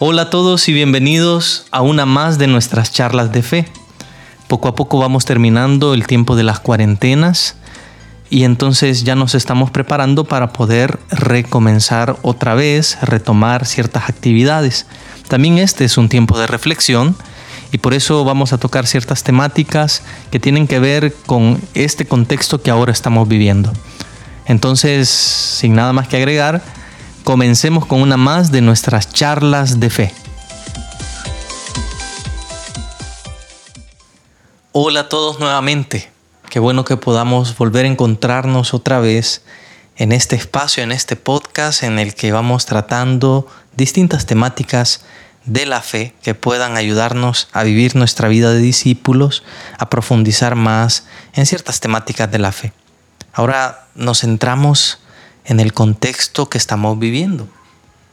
Hola a todos y bienvenidos a una más de nuestras charlas de fe. Poco a poco vamos terminando el tiempo de las cuarentenas y entonces ya nos estamos preparando para poder recomenzar otra vez, retomar ciertas actividades. También este es un tiempo de reflexión y por eso vamos a tocar ciertas temáticas que tienen que ver con este contexto que ahora estamos viviendo. Entonces, sin nada más que agregar, comencemos con una más de nuestras charlas de fe. Hola a todos nuevamente. Qué bueno que podamos volver a encontrarnos otra vez en este espacio, en este podcast en el que vamos tratando distintas temáticas de la fe que puedan ayudarnos a vivir nuestra vida de discípulos, a profundizar más en ciertas temáticas de la fe. Ahora nos centramos en el contexto que estamos viviendo.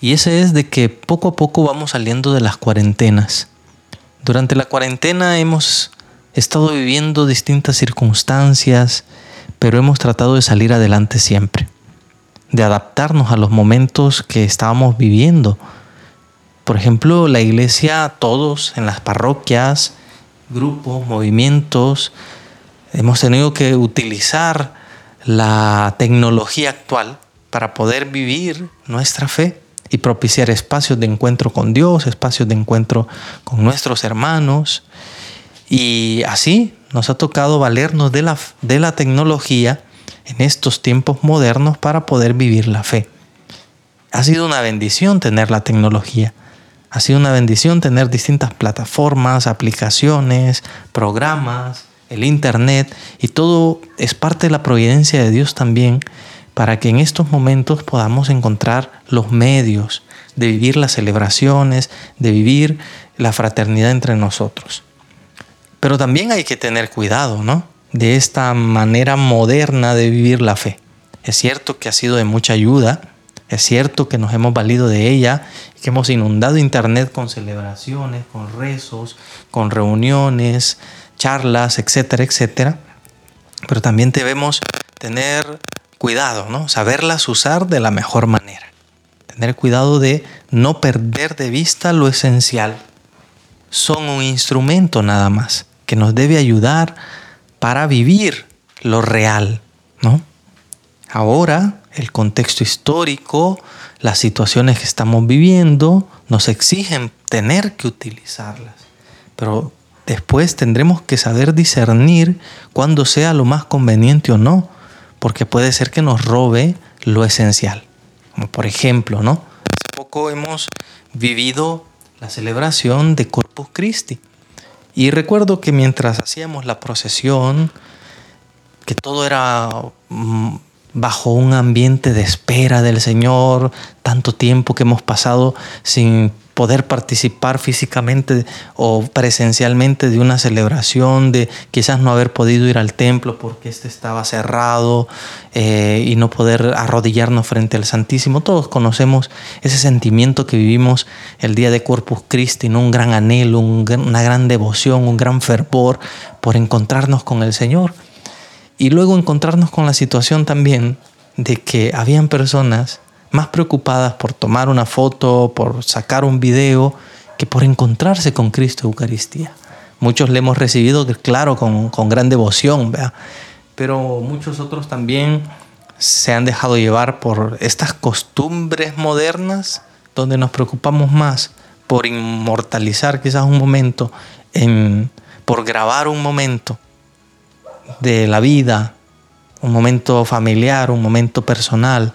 Y ese es de que poco a poco vamos saliendo de las cuarentenas. Durante la cuarentena hemos estado viviendo distintas circunstancias, pero hemos tratado de salir adelante siempre, de adaptarnos a los momentos que estábamos viviendo. Por ejemplo, la iglesia, todos en las parroquias, grupos, movimientos, hemos tenido que utilizar la tecnología actual para poder vivir nuestra fe y propiciar espacios de encuentro con Dios, espacios de encuentro con nuestros hermanos. Y así nos ha tocado valernos de la, de la tecnología en estos tiempos modernos para poder vivir la fe. Ha sido una bendición tener la tecnología. Ha sido una bendición tener distintas plataformas, aplicaciones, programas, el Internet y todo es parte de la providencia de Dios también para que en estos momentos podamos encontrar los medios de vivir las celebraciones, de vivir la fraternidad entre nosotros. Pero también hay que tener cuidado, ¿no? De esta manera moderna de vivir la fe. Es cierto que ha sido de mucha ayuda, es cierto que nos hemos valido de ella, que hemos inundado Internet con celebraciones, con rezos, con reuniones, charlas, etcétera, etcétera. Pero también debemos tener cuidado, ¿no? Saberlas usar de la mejor manera. Tener cuidado de no perder de vista lo esencial. Son un instrumento nada más que nos debe ayudar para vivir lo real, ¿no? Ahora, el contexto histórico, las situaciones que estamos viviendo nos exigen tener que utilizarlas. Pero Después tendremos que saber discernir cuándo sea lo más conveniente o no, porque puede ser que nos robe lo esencial. Como por ejemplo, ¿no? Hace poco hemos vivido la celebración de Corpus Christi. Y recuerdo que mientras hacíamos la procesión, que todo era mm, bajo un ambiente de espera del Señor, tanto tiempo que hemos pasado sin poder participar físicamente o presencialmente de una celebración, de quizás no haber podido ir al templo porque este estaba cerrado eh, y no poder arrodillarnos frente al Santísimo. Todos conocemos ese sentimiento que vivimos el día de Corpus Christi, un gran anhelo, una gran devoción, un gran fervor por encontrarnos con el Señor. Y luego encontrarnos con la situación también de que habían personas más preocupadas por tomar una foto, por sacar un video, que por encontrarse con Cristo Eucaristía. Muchos le hemos recibido, claro, con, con gran devoción, pero muchos otros también se han dejado llevar por estas costumbres modernas donde nos preocupamos más por inmortalizar quizás un momento, en, por grabar un momento de la vida, un momento familiar, un momento personal,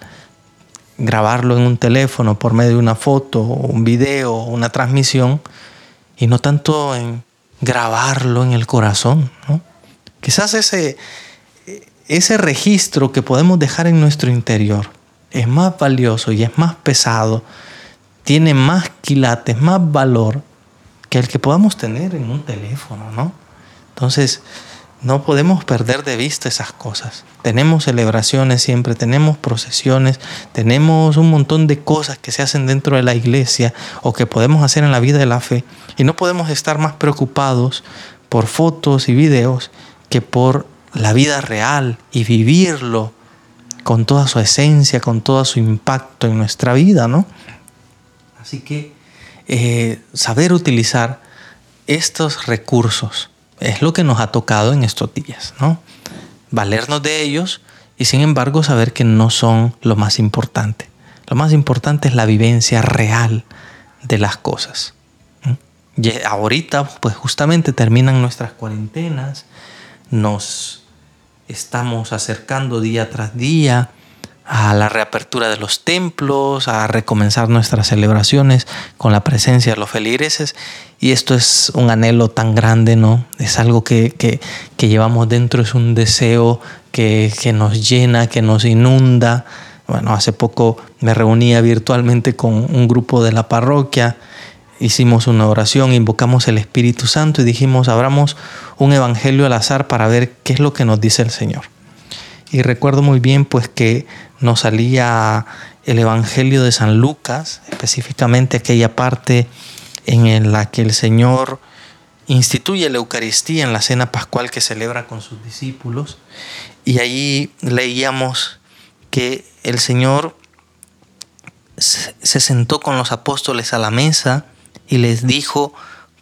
grabarlo en un teléfono por medio de una foto, un video, una transmisión, y no tanto en grabarlo en el corazón. Quizás ese, ese registro que podemos dejar en nuestro interior es más valioso y es más pesado, tiene más quilates, más valor que el que podamos tener en un teléfono, ¿no? Entonces, no podemos perder de vista esas cosas. Tenemos celebraciones siempre, tenemos procesiones, tenemos un montón de cosas que se hacen dentro de la iglesia o que podemos hacer en la vida de la fe y no podemos estar más preocupados por fotos y videos que por la vida real y vivirlo con toda su esencia, con todo su impacto en nuestra vida, ¿no? Así que eh, saber utilizar estos recursos. Es lo que nos ha tocado en estos días, ¿no? Valernos de ellos y sin embargo saber que no son lo más importante. Lo más importante es la vivencia real de las cosas. Y ahorita, pues justamente terminan nuestras cuarentenas, nos estamos acercando día tras día a la reapertura de los templos, a recomenzar nuestras celebraciones con la presencia de los feligreses. Y esto es un anhelo tan grande, ¿no? Es algo que, que, llevamos dentro, es un deseo que, que nos llena, que nos inunda. Bueno, hace poco me reunía virtualmente con un grupo de la parroquia hicimos una oración, invocamos el Espíritu Santo y dijimos, abramos un evangelio al azar para ver qué es lo que nos dice el Señor. Y recuerdo muy bien pues que nos salía el evangelio de San Lucas, específicamente aquella parte en la que el Señor instituye la Eucaristía en la cena pascual que celebra con sus discípulos. Y allí leíamos que el Señor se sentó con los apóstoles a la mesa y les dijo,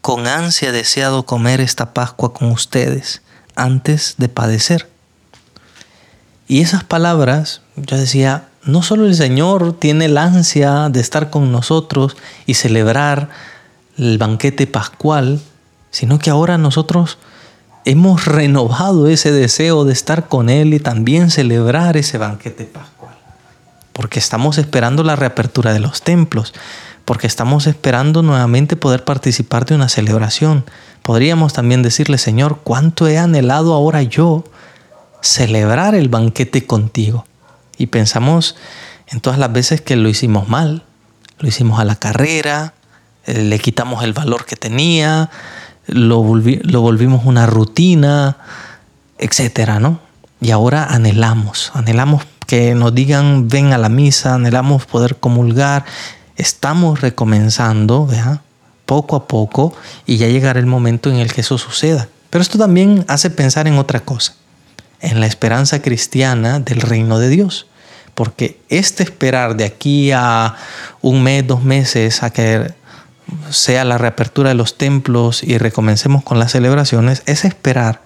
con ansia deseado comer esta Pascua con ustedes antes de padecer. Y esas palabras, yo decía, no solo el Señor tiene la ansia de estar con nosotros y celebrar el banquete pascual, sino que ahora nosotros hemos renovado ese deseo de estar con Él y también celebrar ese banquete pascual. Porque estamos esperando la reapertura de los templos porque estamos esperando nuevamente poder participar de una celebración. Podríamos también decirle, Señor, cuánto he anhelado ahora yo celebrar el banquete contigo. Y pensamos en todas las veces que lo hicimos mal, lo hicimos a la carrera, le quitamos el valor que tenía, lo, lo volvimos una rutina, etcétera, ¿no? Y ahora anhelamos, anhelamos que nos digan ven a la misa, anhelamos poder comulgar, estamos recomenzando, poco a poco, y ya llegará el momento en el que eso suceda. Pero esto también hace pensar en otra cosa, en la esperanza cristiana del reino de Dios. Porque este esperar de aquí a un mes, dos meses, a que sea la reapertura de los templos y recomencemos con las celebraciones, ese esperar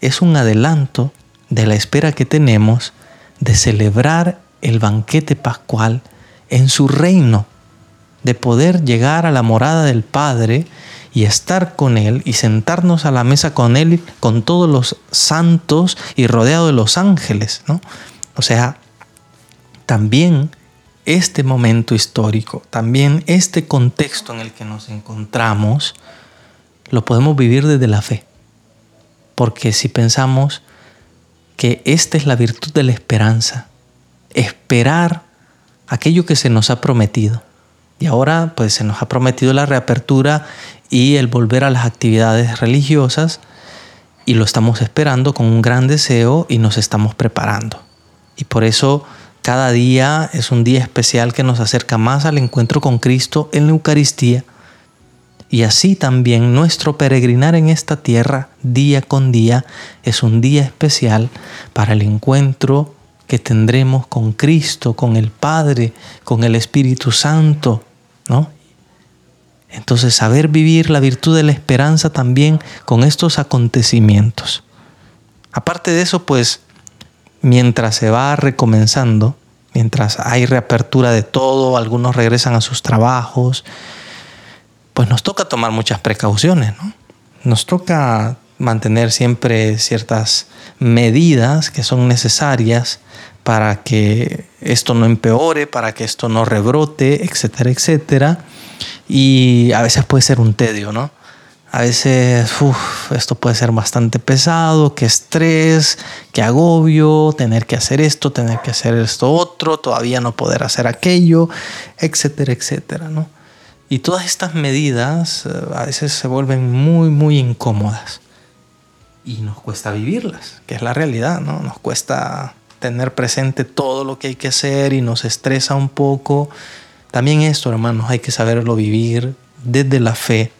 es un adelanto de la espera que tenemos de celebrar el banquete pascual en su reino de poder llegar a la morada del Padre y estar con Él y sentarnos a la mesa con Él, con todos los santos y rodeado de los ángeles. ¿no? O sea, también este momento histórico, también este contexto en el que nos encontramos, lo podemos vivir desde la fe. Porque si pensamos que esta es la virtud de la esperanza, esperar aquello que se nos ha prometido, y ahora pues se nos ha prometido la reapertura y el volver a las actividades religiosas y lo estamos esperando con un gran deseo y nos estamos preparando. Y por eso cada día es un día especial que nos acerca más al encuentro con Cristo en la Eucaristía. Y así también nuestro peregrinar en esta tierra día con día es un día especial para el encuentro que tendremos con Cristo, con el Padre, con el Espíritu Santo, ¿no? Entonces, saber vivir la virtud de la esperanza también con estos acontecimientos. Aparte de eso, pues, mientras se va recomenzando, mientras hay reapertura de todo, algunos regresan a sus trabajos, pues nos toca tomar muchas precauciones, ¿no? Nos toca mantener siempre ciertas medidas que son necesarias para que esto no empeore, para que esto no rebrote, etcétera, etcétera. Y a veces puede ser un tedio, ¿no? A veces esto puede ser bastante pesado, qué estrés, qué agobio, tener que hacer esto, tener que hacer esto otro, todavía no poder hacer aquello, etcétera, etcétera, ¿no? Y todas estas medidas eh, a veces se vuelven muy, muy incómodas y nos cuesta vivirlas, que es la realidad, ¿no? Nos cuesta tener presente todo lo que hay que hacer y nos estresa un poco. También esto, hermanos, hay que saberlo vivir desde la fe.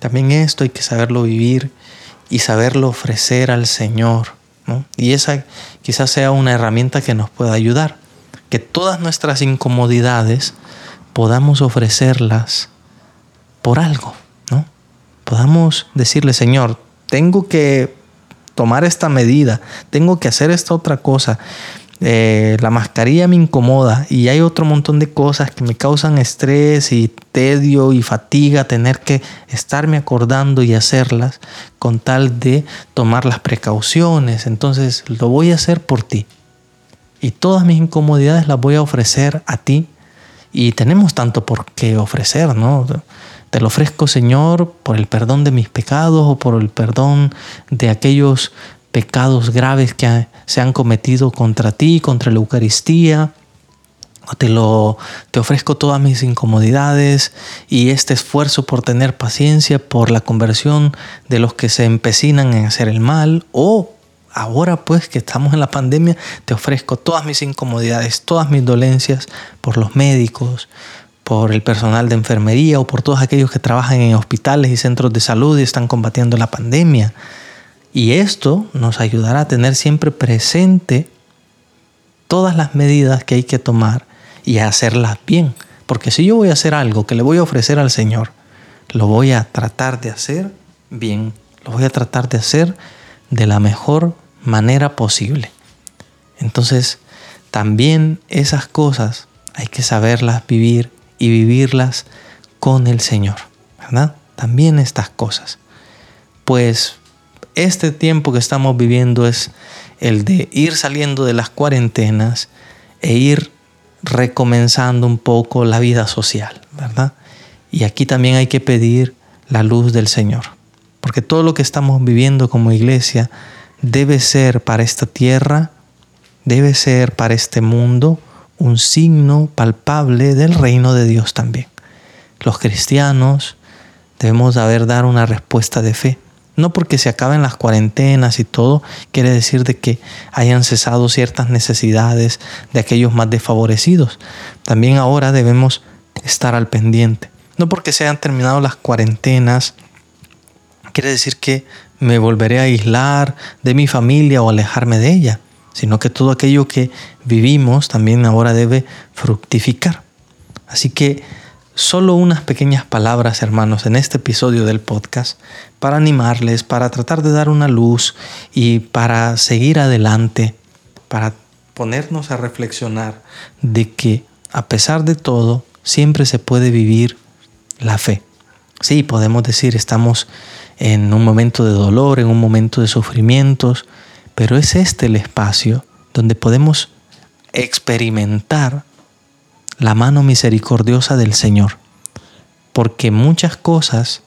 También esto hay que saberlo vivir y saberlo ofrecer al Señor. ¿no? Y esa quizás sea una herramienta que nos pueda ayudar. Que todas nuestras incomodidades podamos ofrecerlas por algo, ¿no? Podamos decirle, Señor, tengo que tomar esta medida, tengo que hacer esta otra cosa. Eh, la mascarilla me incomoda y hay otro montón de cosas que me causan estrés y tedio y fatiga tener que estarme acordando y hacerlas con tal de tomar las precauciones. Entonces lo voy a hacer por ti. Y todas mis incomodidades las voy a ofrecer a ti. Y tenemos tanto por qué ofrecer, ¿no? Te lo ofrezco, Señor, por el perdón de mis pecados o por el perdón de aquellos pecados graves que se han cometido contra ti, contra la Eucaristía. Te, lo, te ofrezco todas mis incomodidades y este esfuerzo por tener paciencia, por la conversión de los que se empecinan en hacer el mal. O ahora pues que estamos en la pandemia, te ofrezco todas mis incomodidades, todas mis dolencias por los médicos, por el personal de enfermería o por todos aquellos que trabajan en hospitales y centros de salud y están combatiendo la pandemia. Y esto nos ayudará a tener siempre presente todas las medidas que hay que tomar y a hacerlas bien. Porque si yo voy a hacer algo que le voy a ofrecer al Señor, lo voy a tratar de hacer bien, lo voy a tratar de hacer de la mejor manera posible. Entonces, también esas cosas hay que saberlas vivir y vivirlas con el Señor, ¿verdad? También estas cosas. Pues este tiempo que estamos viviendo es el de ir saliendo de las cuarentenas e ir recomenzando un poco la vida social, ¿verdad? Y aquí también hay que pedir la luz del Señor, porque todo lo que estamos viviendo como iglesia debe ser para esta tierra, debe ser para este mundo un signo palpable del reino de Dios también. Los cristianos debemos saber dar una respuesta de fe no porque se acaben las cuarentenas y todo, quiere decir de que hayan cesado ciertas necesidades de aquellos más desfavorecidos. También ahora debemos estar al pendiente. No porque se hayan terminado las cuarentenas, quiere decir que me volveré a aislar de mi familia o alejarme de ella, sino que todo aquello que vivimos también ahora debe fructificar. Así que solo unas pequeñas palabras, hermanos, en este episodio del podcast para animarles, para tratar de dar una luz y para seguir adelante, para ponernos a reflexionar de que a pesar de todo, siempre se puede vivir la fe. Sí, podemos decir estamos en un momento de dolor, en un momento de sufrimientos, pero es este el espacio donde podemos experimentar la mano misericordiosa del Señor. Porque muchas cosas,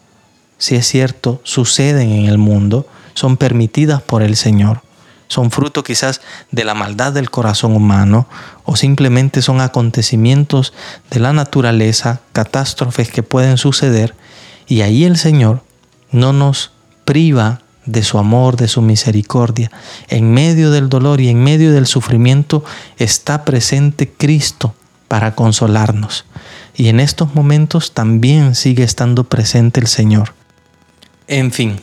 si es cierto, suceden en el mundo, son permitidas por el Señor. Son fruto quizás de la maldad del corazón humano o simplemente son acontecimientos de la naturaleza, catástrofes que pueden suceder y ahí el Señor no nos priva de su amor, de su misericordia. En medio del dolor y en medio del sufrimiento está presente Cristo para consolarnos. Y en estos momentos también sigue estando presente el Señor. En fin,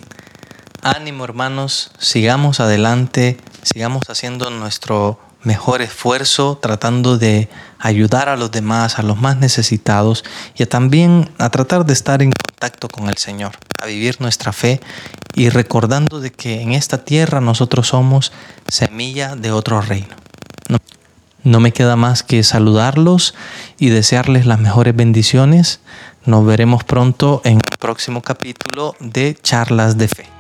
ánimo hermanos, sigamos adelante, sigamos haciendo nuestro mejor esfuerzo tratando de ayudar a los demás, a los más necesitados y también a tratar de estar en contacto con el Señor, a vivir nuestra fe y recordando de que en esta tierra nosotros somos semilla de otro reino. No me queda más que saludarlos y desearles las mejores bendiciones. Nos veremos pronto en el próximo capítulo de Charlas de Fe.